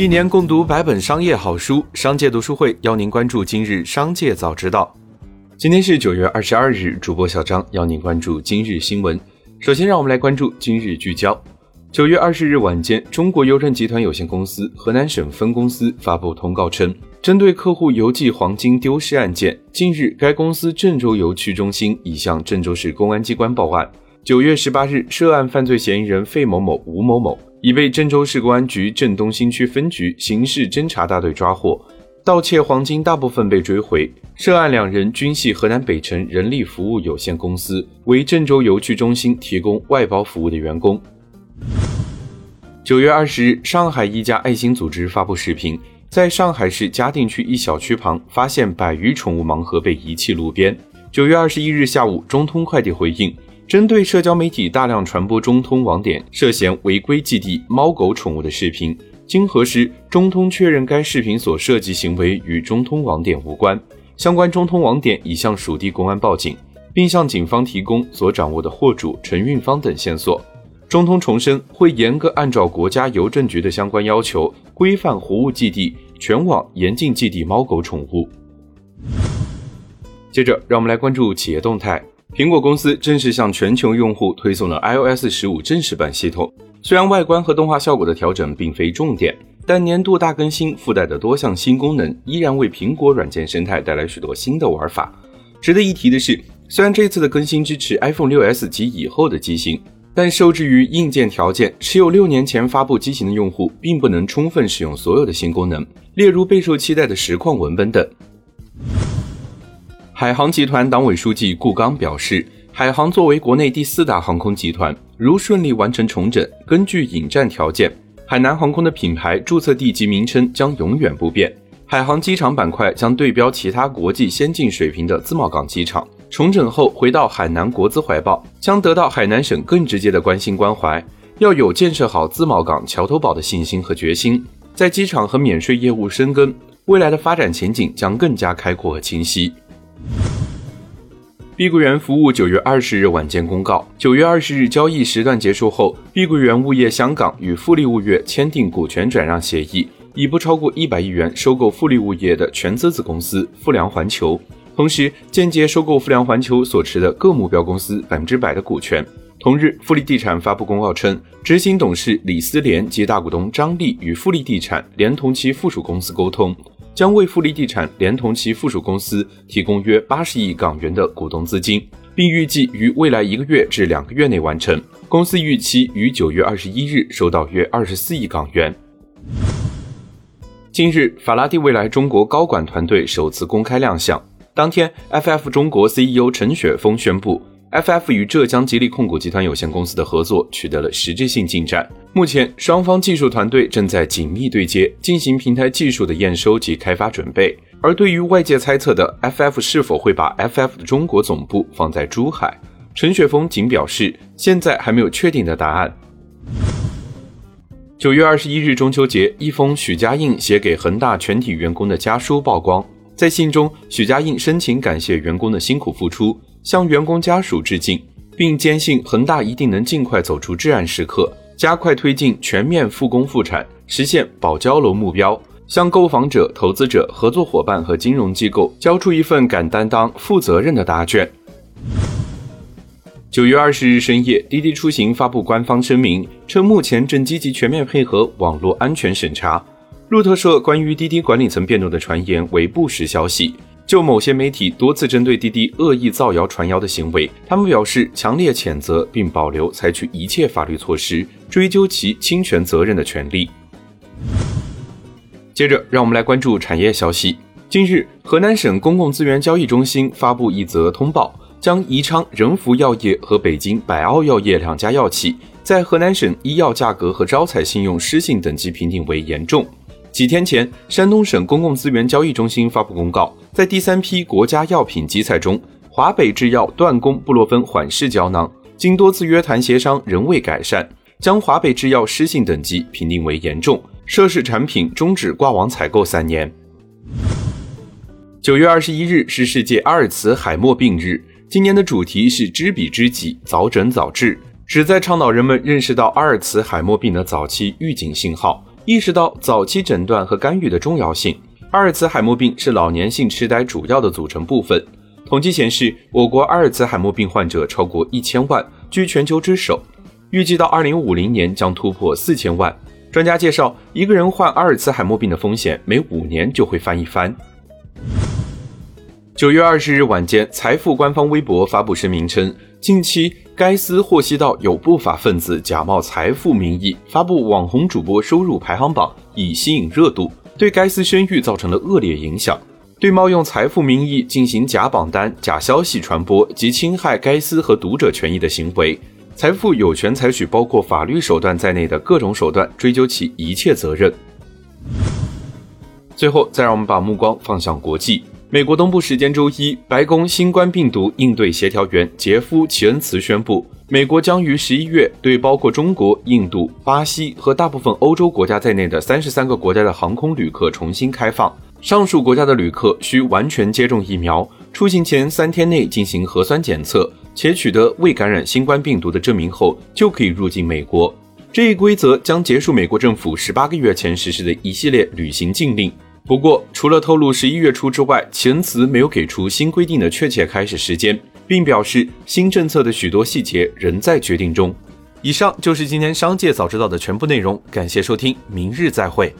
一年共读百本商业好书，商界读书会邀您关注今日商界早知道。今天是九月二十二日，主播小张邀您关注今日新闻。首先，让我们来关注今日聚焦。九月二十日晚间，中国邮政集团有限公司河南省分公司发布通告称，针对客户邮寄黄金丢失案件，近日该公司郑州邮区中心已向郑州市公安机关报案。九月十八日，涉案犯罪嫌疑人费某某、吴某某已被郑州市公安局郑东新区分局刑事侦查大队抓获，盗窃黄金大部分被追回。涉案两人均系河南北辰人力服务有限公司，为郑州邮区中心提供外包服务的员工。九月二十日，上海一家爱心组织发布视频，在上海市嘉定区一小区旁发现百余宠物盲盒被遗弃路边。九月二十一日下午，中通快递回应，针对社交媒体大量传播中通网点涉嫌违规寄递猫狗宠物的视频，经核实，中通确认该视频所涉及行为与中通网点无关。相关中通网点已向属地公安报警，并向警方提供所掌握的货主、承运方等线索。中通重申会严格按照国家邮政局的相关要求，规范活物寄递，全网严禁寄递猫狗宠物。接着，让我们来关注企业动态。苹果公司正式向全球用户推送了 iOS 十五正式版系统。虽然外观和动画效果的调整并非重点。但年度大更新附带的多项新功能，依然为苹果软件生态带来许多新的玩法。值得一提的是，虽然这次的更新支持 iPhone 6s 及以后的机型，但受制于硬件条件，持有六年前发布机型的用户并不能充分使用所有的新功能，例如备受期待的实况文本等。海航集团党委书记顾刚表示，海航作为国内第四大航空集团，如顺利完成重整，根据引战条件。海南航空的品牌注册地及名称将永远不变。海航机场板块将对标其他国际先进水平的自贸港机场。重整后回到海南国资怀抱，将得到海南省更直接的关心关怀。要有建设好自贸港桥头堡的信心和决心，在机场和免税业务深耕，未来的发展前景将更加开阔和清晰。碧桂园服务九月二十日晚间公告，九月二十日交易时段结束后，碧桂园物业香港与富力物业签订股权转让协议，以不超过一百亿元收购富力物业的全资子公司富良环球，同时间接收购富良环球所持的各目标公司百分之百的股权。同日，富力地产发布公告称，执行董事李思廉及大股东张力与富力地产连同其附属公司沟通。将为富力地产连同其附属公司提供约八十亿港元的股东资金，并预计于未来一个月至两个月内完成。公司预期于九月二十一日收到约二十四亿港元。近日，法拉第未来中国高管团队首次公开亮相。当天，FF 中国 CEO 陈雪峰宣布。FF 与浙江吉利控股集团有限公司的合作取得了实质性进展。目前，双方技术团队正在紧密对接，进行平台技术的验收及开发准备。而对于外界猜测的 FF 是否会把 FF 的中国总部放在珠海，陈雪峰仅表示，现在还没有确定的答案。九月二十一日中秋节，一封许家印写给恒大全体员工的家书曝光。在信中，许家印深情感谢员工的辛苦付出。向员工家属致敬，并坚信恒大一定能尽快走出至暗时刻，加快推进全面复工复产，实现保交楼目标。向购房者、投资者、合作伙伴和金融机构交出一份敢担当、负责任的答卷。九月二十日深夜，滴滴出行发布官方声明，称目前正积极全面配合网络安全审查。路透社关于滴滴管理层变动的传言为不实消息。就某些媒体多次针对滴滴恶意造谣传谣的行为，他们表示强烈谴责，并保留采取一切法律措施追究其侵权责任的权利。接着，让我们来关注产业消息。近日，河南省公共资源交易中心发布一则通报，将宜昌仁孚药业和北京百奥药业两家药企在河南省医药价格和招采信用失信等级评定为严重。几天前，山东省公共资源交易中心发布公告，在第三批国家药品集采中，华北制药断供布洛芬缓释胶囊经多次约谈协商仍未改善，将华北制药失信等级评定为严重，涉事产品终止挂网采购三年。九月二十一日是世界阿尔茨海默病日，今年的主题是知彼知己，早诊早治，旨在倡导人们认识到阿尔茨海默病的早期预警信号。意识到早期诊断和干预的重要性。阿尔茨海默病是老年性痴呆主要的组成部分。统计显示，我国阿尔茨海默病患者超过一千万，居全球之首，预计到二零五零年将突破四千万。专家介绍，一个人患阿尔茨海默病的风险每五年就会翻一番。九月二十日晚间，财富官方微博发布声明称，近期该司获悉到有不法分子假冒财富名义发布网红主播收入排行榜，以吸引热度，对该司声誉造成了恶劣影响。对冒用财富名义进行假榜单、假消息传播及侵害该司和读者权益的行为，财富有权采取包括法律手段在内的各种手段，追究其一切责任。最后，再让我们把目光放向国际。美国东部时间周一，白宫新冠病毒应对协调员杰夫·齐恩茨宣布，美国将于十一月对包括中国、印度、巴西和大部分欧洲国家在内的三十三个国家的航空旅客重新开放。上述国家的旅客需完全接种疫苗，出行前三天内进行核酸检测，且取得未感染新冠病毒的证明后，就可以入境美国。这一规则将结束美国政府十八个月前实施的一系列旅行禁令。不过，除了透露十一月初之外，前词没有给出新规定的确切开始时间，并表示新政策的许多细节仍在决定中。以上就是今天商界早知道的全部内容，感谢收听，明日再会。